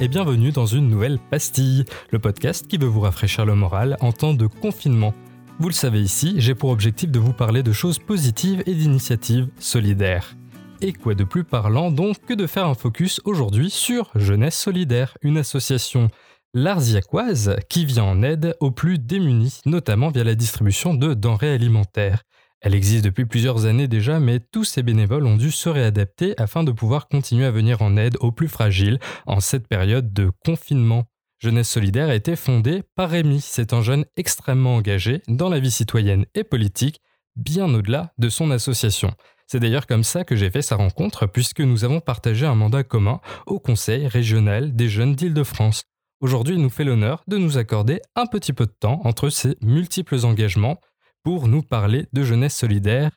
et bienvenue dans une nouvelle pastille, le podcast qui veut vous rafraîchir le moral en temps de confinement. Vous le savez ici, j'ai pour objectif de vous parler de choses positives et d'initiatives solidaires. Et quoi de plus parlant donc que de faire un focus aujourd'hui sur Jeunesse Solidaire, une association larziacoise qui vient en aide aux plus démunis, notamment via la distribution de denrées alimentaires. Elle existe depuis plusieurs années déjà, mais tous ces bénévoles ont dû se réadapter afin de pouvoir continuer à venir en aide aux plus fragiles en cette période de confinement. Jeunesse Solidaire a été fondée par Rémi. C'est un jeune extrêmement engagé dans la vie citoyenne et politique, bien au-delà de son association. C'est d'ailleurs comme ça que j'ai fait sa rencontre, puisque nous avons partagé un mandat commun au Conseil régional des jeunes d'Île-de-France. Aujourd'hui, il nous fait l'honneur de nous accorder un petit peu de temps entre ses multiples engagements pour nous parler de jeunesse solidaire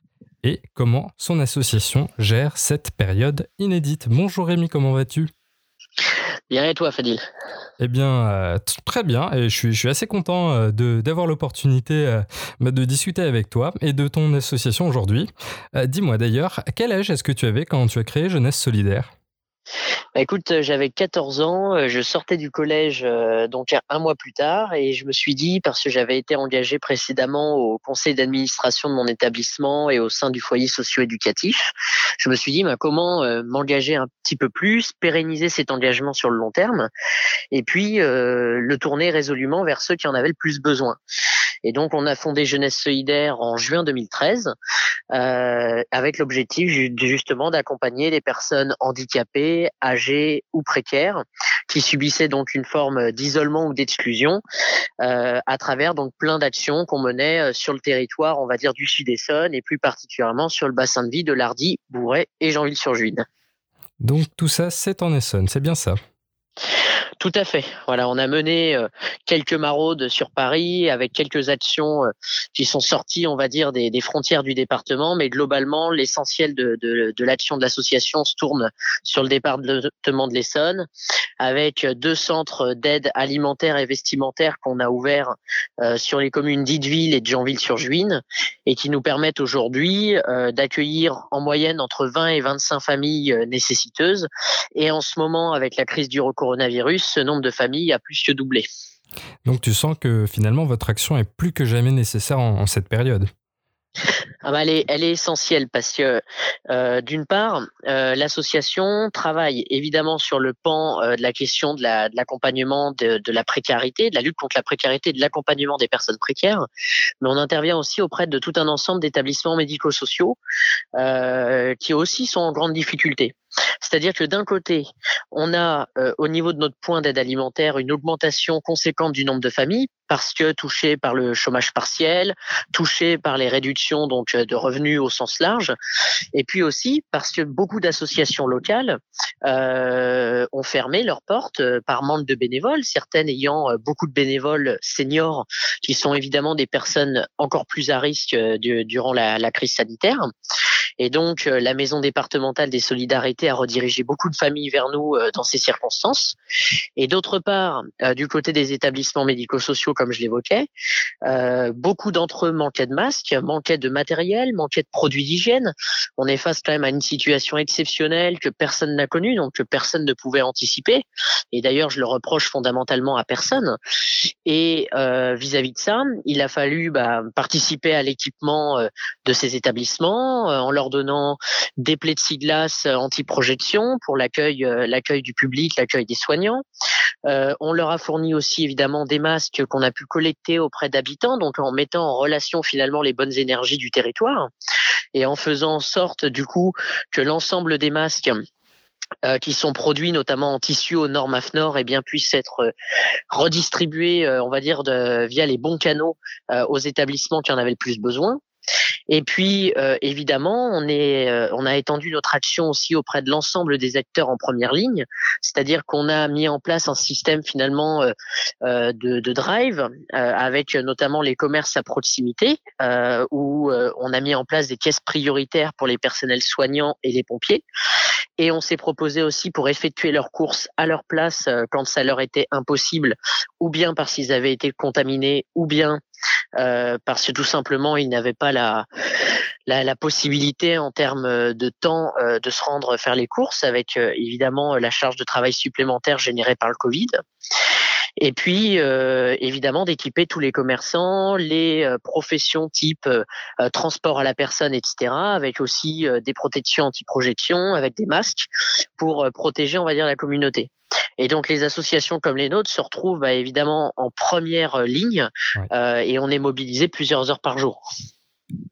et comment son association gère cette période inédite. Bonjour Rémi, comment vas-tu? Bien et toi Fadil? Eh bien, euh, très bien et je suis, assez content euh, d'avoir l'opportunité euh, de discuter avec toi et de ton association aujourd'hui. Dis-moi d'ailleurs, quel âge est-ce que tu avais quand tu as créé Jeunesse Solidaire? Bah, écoute, euh, j'avais 14 ans, euh, je sortais du collège euh, donc un mois plus tard et je me suis dit, parce que j'avais été engagé précédemment au conseil d'administration de mon établissement et au sein du foyer socio-éducatif, je me suis dit bah, comment m'engager un petit peu plus, pérenniser cet engagement sur le long terme et puis le tourner résolument vers ceux qui en avaient le plus besoin. Et donc, on a fondé Jeunesse Solidaire en juin 2013 euh, avec l'objectif justement d'accompagner les personnes handicapées, âgées ou précaires qui subissaient donc une forme d'isolement ou d'exclusion euh, à travers donc plein d'actions qu'on menait euh, sur le territoire, on va dire du Sud-Essonne et plus particulièrement sur le bassin de vie de Lardy, Bourret et Jeanville-sur-Juine. Donc tout ça, c'est en Essonne, c'est bien ça? Tout à fait. Voilà, on a mené euh, quelques maraudes sur Paris avec quelques actions euh, qui sont sorties, on va dire, des, frontières du département, mais globalement, l'essentiel de, de, l'action de l'association se tourne sur le département de l'Essonne, avec deux centres d'aide alimentaire et vestimentaire qu'on a ouverts euh, sur les communes d'Ideville et de Jeanville-sur-Juine, et qui nous permettent aujourd'hui d'accueillir en moyenne entre 20 et 25 familles nécessiteuses. Et en ce moment, avec la crise du coronavirus, ce nombre de familles a plus que doublé. Donc tu sens que finalement votre action est plus que jamais nécessaire en, cette période ah bah, elle, est, elle, est, essentielle parce que euh, d'une part, euh, l'association travaille évidemment sur le pan euh, de la question de l'accompagnement de, de, la précarité, de la lutte contre la précarité, de l'accompagnement des personnes précaires, mais on intervient aussi auprès de tout un ensemble d'établissements médico-sociaux qui aussi sont en grande difficulté. C'est-à-dire que d'un côté, on a euh, au niveau de notre point d'aide alimentaire une augmentation conséquente du nombre de familles parce que touchées par le chômage partiel, touchées par les réductions donc euh, de revenus au sens large, et puis aussi parce que beaucoup d'associations locales euh, ont fermé leurs portes par manque de bénévoles, certaines ayant beaucoup de bénévoles seniors qui sont évidemment des personnes encore plus à risque durant la crise sanitaire. Et donc, euh, la maison départementale des solidarités a redirigé beaucoup de familles vers nous euh, dans ces circonstances. Et d'autre part, euh, du côté des établissements médico-sociaux, comme je l'évoquais, beaucoup d'entre eux manquaient de masques, manquaient de matériel, manquaient de produits d'hygiène. On est face quand même à une situation exceptionnelle que personne n'a connue, donc que personne ne pouvait anticiper. Et d'ailleurs, je le reproche fondamentalement à personne. Et vis-à-vis de ça, il a fallu bah, participer à l'équipement de ces établissements en leur donnant des plexiglas euh, anti-projection pour l'accueil, euh, l'accueil du public, l'accueil des soignants. Euh, on leur a fourni aussi évidemment des masques qu'on a pu collecter auprès d'habitants, donc en mettant en relation finalement les bonnes énergies du territoire et en faisant en sorte du coup que l'ensemble des masques qui sont produits notamment en tissu aux normes AFNOR eh bien puissent être redistribués on va dire via les bons canaux aux établissements qui en avaient le plus besoin et puis, euh, évidemment, on, est, euh, on a étendu notre action aussi auprès de l'ensemble des acteurs en première ligne, c'est-à-dire qu'on a mis en place un système finalement euh, de, de, drive avec notamment les commerces à proximité, où on a mis en place des caisses prioritaires pour les personnels soignants et les pompiers. Et on s'est proposé aussi pour effectuer leurs courses à leur place quand ça leur était impossible, ou bien parce qu'ils avaient été contaminés, ou bien euh, parce que tout simplement ils n'avaient pas la la, possibilité en termes de temps de se rendre faire les courses, avec évidemment la charge de travail supplémentaire générée par le Covid. Et puis, euh, évidemment, d'équiper tous les commerçants, les euh, professions type euh, transport à la personne, etc., avec aussi des protections anti-projection, avec des masques, pour protéger, on va dire, la communauté. Et donc les associations comme les nôtres se retrouvent bah, évidemment en première ligne et on est mobilisé plusieurs heures par jour.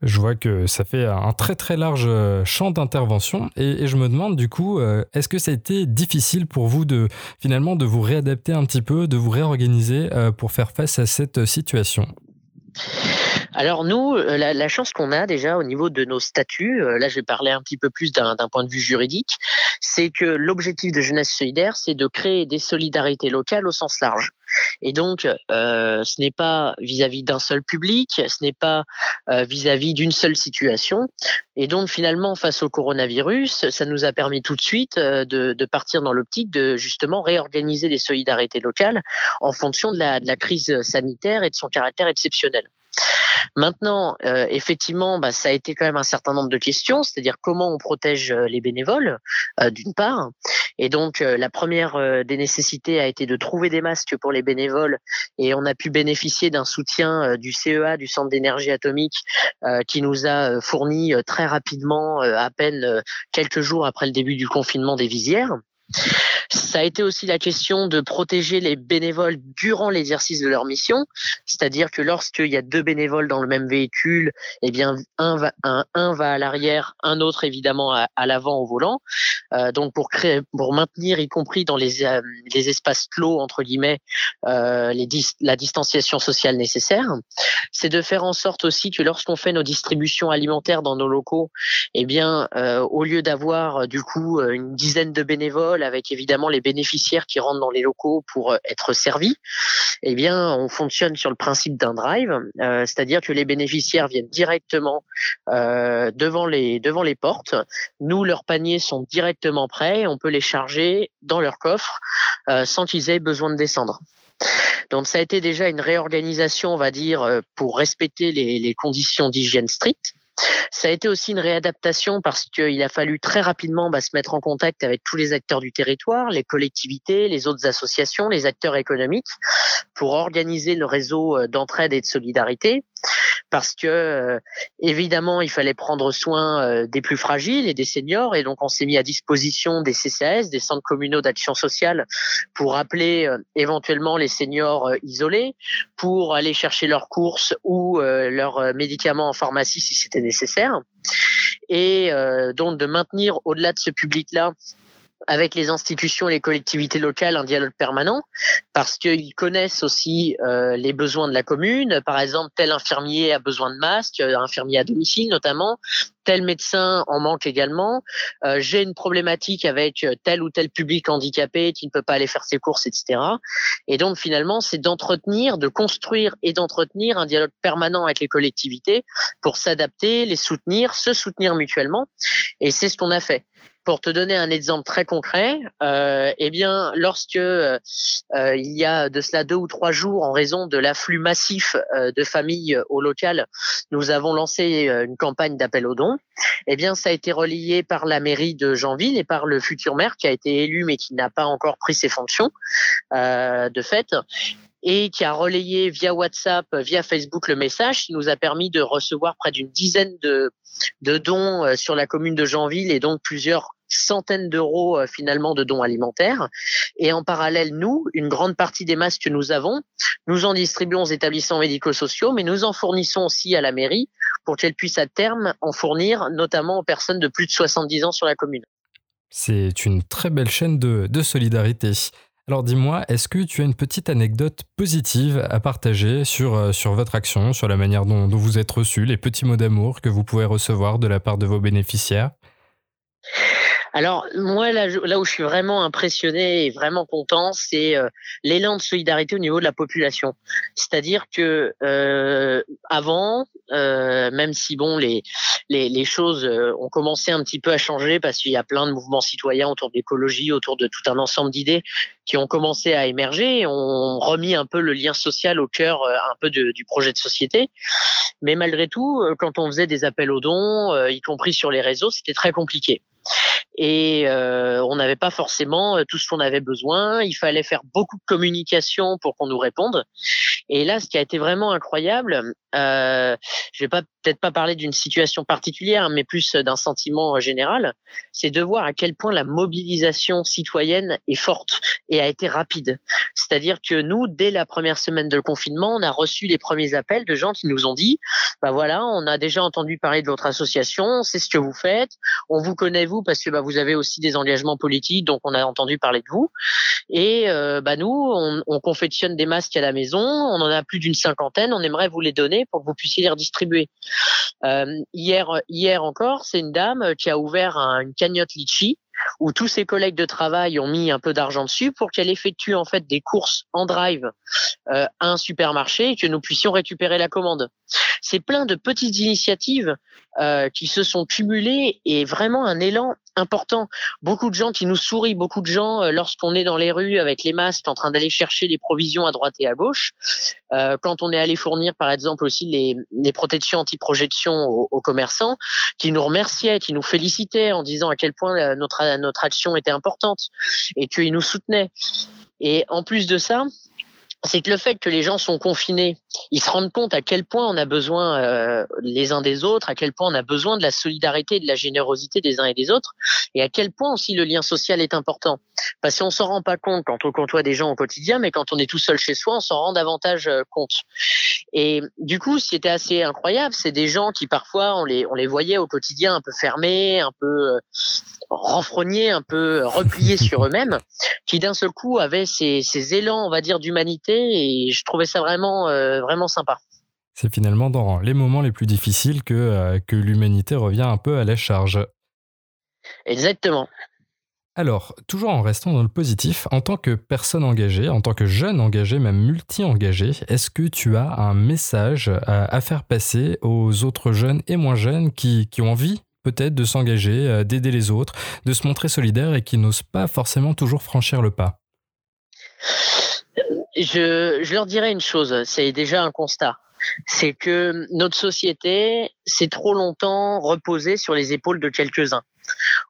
Je vois que ça fait un très très large euh, champ d'intervention et, je me demande du coup, euh, est-ce que ça a été difficile pour vous de finalement de vous réadapter un petit peu, de vous réorganiser euh, pour faire face à cette situation? Alors nous, la, chance qu'on a déjà au niveau de nos statuts, là je vais parler un petit peu plus d'un point de vue juridique, c'est que l'objectif de Jeunesse Solidaire, c'est de créer des solidarités locales au sens large. Et donc, euh, ce n'est pas vis-à-vis d'un seul public, ce n'est pas euh, vis-à-vis d'une seule situation. Et donc, finalement, face au coronavirus, ça nous a permis tout de suite euh, de, partir dans l'optique de justement réorganiser les solidarités locales en fonction de la crise sanitaire et de son caractère exceptionnel. Maintenant, euh, effectivement, bah, ça a été quand même un certain nombre de questions, c'est-à-dire comment on protège euh, les bénévoles, euh, d'une part. Et donc, la première des nécessités a été de trouver des masques pour les bénévoles, et on a pu bénéficier d'un soutien du CEA, du Centre d'énergie atomique, qui nous a fourni très rapidement, à peine quelques jours après le début du confinement des visières. Ça a été aussi la question de protéger les bénévoles durant l'exercice de leur mission, c'est-à-dire que lorsqu'il y a deux bénévoles dans le même véhicule, eh bien un va, un, va à l'arrière, un autre évidemment à, l'avant au volant. Euh, donc pour créer, pour maintenir, y compris dans les, euh, les espaces clos entre guillemets, euh, la distanciation sociale nécessaire, c'est de faire en sorte aussi que lorsqu'on fait nos distributions alimentaires dans nos locaux, eh bien au lieu d'avoir du coup une dizaine de bénévoles avec évidemment les bénéficiaires qui rentrent dans les locaux pour euh, être servis, eh bien, on fonctionne sur le principe d'un drive, euh, c'est-à-dire que les bénéficiaires viennent directement euh, devant les devant les portes. Nous, leurs paniers sont directement prêts, on peut les charger dans leur coffre sans qu'ils aient besoin de descendre. Donc ça a été déjà une réorganisation, on va dire, pour respecter les, les conditions d'hygiène strictes. Ça a été aussi une réadaptation parce qu'il a fallu très rapidement bah, se mettre en contact avec tous les acteurs du territoire, les collectivités, les autres associations, les acteurs économiques, pour organiser le réseau euh, d'entraide et de solidarité parce que euh, évidemment il fallait prendre soin euh, des plus fragiles et des seniors. Et donc on s'est mis à disposition des CCAS, des centres communaux d'action sociale pour appeler euh, éventuellement les seniors isolés pour aller chercher leurs courses ou leurs médicaments en pharmacie si c'était nécessaire. Et donc de maintenir au-delà de ce public-là avec les institutions et les collectivités locales un dialogue permanent parce qu'ils connaissent aussi euh, les besoins de la commune. Par exemple, tel infirmier a besoin de masques, euh, infirmier à domicile notamment, tel médecin en manque également. Euh, J'ai une problématique avec tel ou tel public handicapé qui ne peut pas aller faire ses courses, etc. Et donc finalement, c'est d'entretenir, de construire et d'entretenir un dialogue permanent avec les collectivités pour s'adapter, les soutenir, se soutenir mutuellement. Et c'est ce qu'on a fait. Pour te donner un exemple très concret, euh, eh bien, lorsque euh, euh, il y a de cela deux ou trois jours, en raison de l'afflux massif euh, de familles au local, nous avons lancé une campagne d'appel aux dons. Eh bien, ça a été relayé par la mairie de Janville et par le futur maire qui a été élu mais qui n'a pas encore pris ses fonctions de fait et qui a relayé via WhatsApp, via Facebook le message, qui nous a permis de recevoir près d'une dizaine de, de dons euh, sur la commune de Janville et donc plusieurs centaines d'euros euh, finalement de dons alimentaires. Et en parallèle, nous, une grande partie des masques que nous avons, nous en distribuons aux établissements médico-sociaux, mais nous en fournissons aussi à la mairie pour qu'elle puisse à terme en fournir, notamment aux personnes de plus de 70 ans sur la commune. C'est une très belle chaîne de, solidarité. Alors dis-moi, est-ce que tu as une petite anecdote positive à partager sur, euh, sur votre action, sur la manière dont, vous êtes reçu, les petits mots d'amour que vous pouvez recevoir de la part de vos bénéficiaires? Alors moi là, où je suis vraiment impressionné et vraiment content, c'est euh, l'élan de solidarité au niveau de la population. C'est-à-dire que euh, avant, euh, même si bon les, les, choses ont commencé un petit peu à changer parce qu'il y a plein de mouvements citoyens autour de l'écologie, autour de tout un ensemble d'idées qui ont commencé à émerger, ont remis un peu le lien social au cœur un peu de, du projet de société. Mais malgré tout, quand on faisait des appels aux dons, y compris sur les réseaux, c'était très compliqué et euh, on n'avait pas forcément euh, tout ce qu'on avait besoin. Il fallait faire beaucoup de communication pour qu'on nous réponde. Et là, ce qui a été vraiment incroyable, euh, je vais peut-être pas parler d'une situation particulière, mais plus d'un sentiment général, c'est de voir à quel point la mobilisation citoyenne est forte et a été rapide. C'est-à-dire que nous, dès la première semaine de confinement, on a reçu les premiers appels de gens qui nous ont dit, bah voilà, on a déjà entendu parler de votre association, c'est ce que vous faites, on vous connaît parce que bah, vous avez aussi des engagements politiques, donc on a entendu parler de vous. Et euh, bah nous, on, on confectionne des masques à la maison, on en a plus d'une cinquantaine, on aimerait vous les donner pour que vous puissiez les redistribuer. Euh, hier, encore, c'est une dame qui a ouvert une cagnotte litchi où tous ses collègues de travail ont mis un peu d'argent dessus pour qu'elle effectue en fait des courses en drive euh, à un supermarché et que nous puissions récupérer la commande. C'est plein de petites initiatives euh, qui se sont cumulées et vraiment un élan important. Beaucoup de gens qui nous sourient, beaucoup de gens euh, lorsqu'on est dans les rues avec les masques en train d'aller chercher les provisions à droite et à gauche. Euh, quand on est allé fournir par exemple aussi les, les protections anti-projection aux, aux, commerçants, qui nous remerciaient, qui nous félicitaient en disant à quel point notre, notre action était importante et qu'ils nous soutenaient. Et en plus de ça, c'est que le fait que les gens sont confinés, ils se rendent compte à quel point on a besoin euh, les uns des autres, à quel point on a besoin de la solidarité de la générosité des uns et des autres, et à quel point aussi le lien social est important. Parce qu'on s'en rend pas compte quand on côtoie des gens au quotidien, mais quand on est tout seul chez soi, on s'en rend davantage euh, compte. Et du coup, ce qui était assez incroyable, c'est des gens qui parfois on les on les voyait au quotidien un peu fermés, un peu euh, renfrognés, un peu repliés sur eux-mêmes, qui d'un seul coup avaient ces, ces élans, on va dire, d'humanité et je trouvais ça vraiment, euh, vraiment sympa. C'est finalement dans les moments les plus difficiles que, euh, que l'humanité revient un peu à la charge. Exactement. Alors, toujours en restant dans le positif, en tant que personne engagée, en tant que jeune engagé, même multi-engagé, est-ce que tu as un message à, faire passer aux autres jeunes et moins jeunes qui, qui ont envie peut-être de s'engager, euh, d'aider les autres, de se montrer solidaires et qui n'osent pas forcément toujours franchir le pas? Je, je leur dirais une chose, c'est déjà un constat. C'est que notre société s'est trop longtemps reposée sur les épaules de quelques-uns.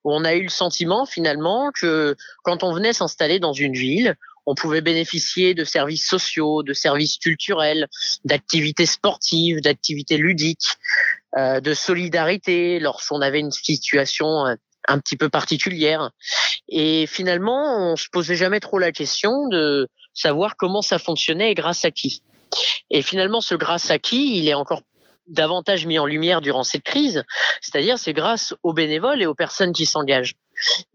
On a eu le sentiment finalement que quand on venait s'installer dans une ville, on pouvait bénéficier de services sociaux, de services culturels, d'activités sportives, d'activités ludiques, euh, de solidarité lorsqu'on avait une situation euh, un petit peu particulière. Et finalement, on se posait jamais trop la question de savoir comment ça fonctionnait et grâce à qui. Et finalement, ce grâce à qui, il est encore davantage mis en lumière durant cette crise, c'est-à-dire c'est grâce aux bénévoles et aux personnes qui s'engagent.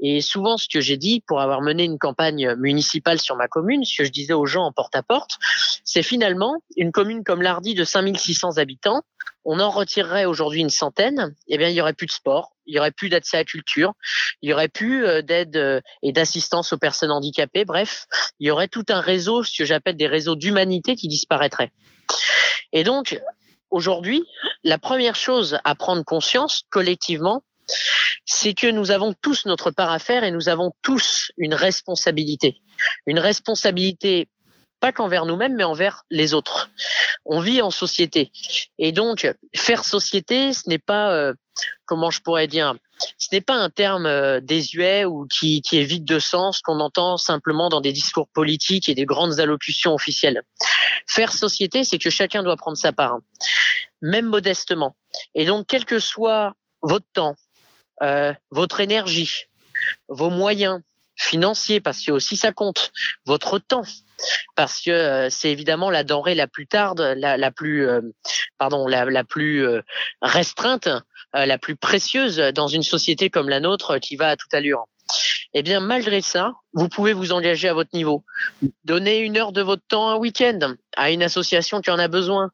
Et souvent, ce que j'ai dit pour avoir mené une campagne municipale sur ma commune, ce que je disais aux gens en porte-à-porte, c'est finalement une commune comme l'Ardy de 5600 habitants, on en retirerait aujourd'hui une centaine, eh bien, il y aurait plus de sport, il y aurait plus d'accès à la culture, il y aurait plus euh, d'aide euh, et d'assistance aux personnes handicapées. Bref, il y aurait tout un réseau, ce que j'appelle des réseaux d'humanité qui disparaîtraient. Et donc, aujourd'hui, la première chose à prendre conscience collectivement, c'est que nous avons tous notre part à faire et nous avons tous une responsabilité. Une responsabilité pas qu'envers nous-mêmes, mais envers les autres. On vit en société. Et donc, faire société, ce n'est pas, euh, comment je pourrais dire, ce n'est pas un terme euh, désuet ou qui, qui est vide de sens qu'on entend simplement dans des discours politiques et des grandes allocutions officielles. Faire société, c'est que chacun doit prendre sa part, même modestement. Et donc, quel que soit votre temps, euh, votre énergie, vos moyens financiers, parce que aussi ça compte, votre temps, parce que euh, c'est évidemment la denrée la plus tarde, la, plus, euh, pardon, la plus euh, restreinte, la plus précieuse dans une société comme la nôtre qui va à toute allure. Eh bien, malgré ça, vous pouvez vous engager à votre niveau. Donner une heure de votre temps un week-end à une association qui en a besoin.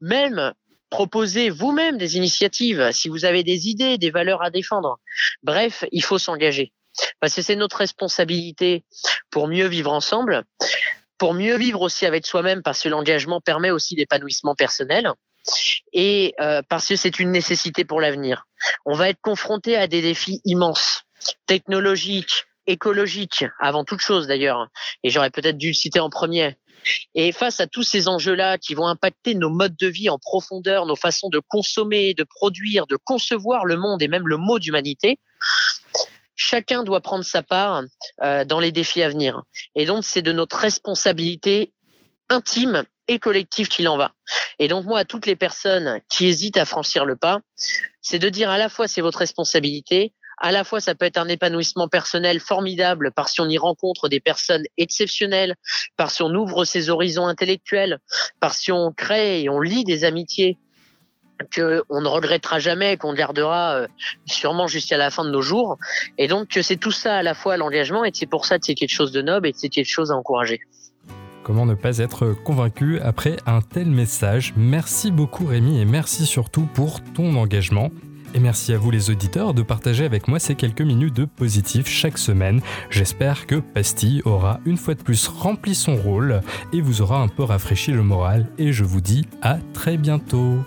Même Proposez vous-même des initiatives si vous avez des idées, des valeurs à défendre. Bref, il faut s'engager. Parce que c'est notre responsabilité pour mieux vivre ensemble, pour mieux vivre aussi avec soi-même, parce que l'engagement permet aussi l'épanouissement personnel et euh, parce que c'est une nécessité pour l'avenir. On va être confronté à des défis immenses, technologiques, écologiques, avant toute chose d'ailleurs, et j'aurais peut-être dû le citer en premier. Et face à tous ces enjeux-là qui vont impacter nos modes de vie en profondeur, nos façons de consommer, de produire, de concevoir le monde et même le mot d'humanité, chacun doit prendre sa part euh, dans les défis à venir. Et donc, c'est de notre responsabilité intime et collective qu'il en va. Et donc, moi, à toutes les personnes qui hésitent à franchir le pas, c'est de dire à la fois c'est votre responsabilité, à la fois ça peut être un épanouissement personnel formidable parce qu'on y rencontre des personnes exceptionnelles, parce qu'on ouvre ses horizons intellectuels, parce qu'on crée et on lit des amitiés qu'on ne regrettera jamais, qu'on gardera euh, sûrement jusqu'à la fin de nos jours. Et donc c'est tout ça à la fois l'engagement et c'est pour ça que c'est quelque chose de noble et c'est quelque chose à encourager. Comment ne pas être convaincu après un tel message? Merci beaucoup Rémi et merci surtout pour ton engagement. Et merci à vous les auditeurs de partager avec moi ces quelques minutes de positif chaque semaine. J'espère que Pastille aura une fois de plus rempli son rôle et vous aura un peu rafraîchi le moral. Et je vous dis à très bientôt.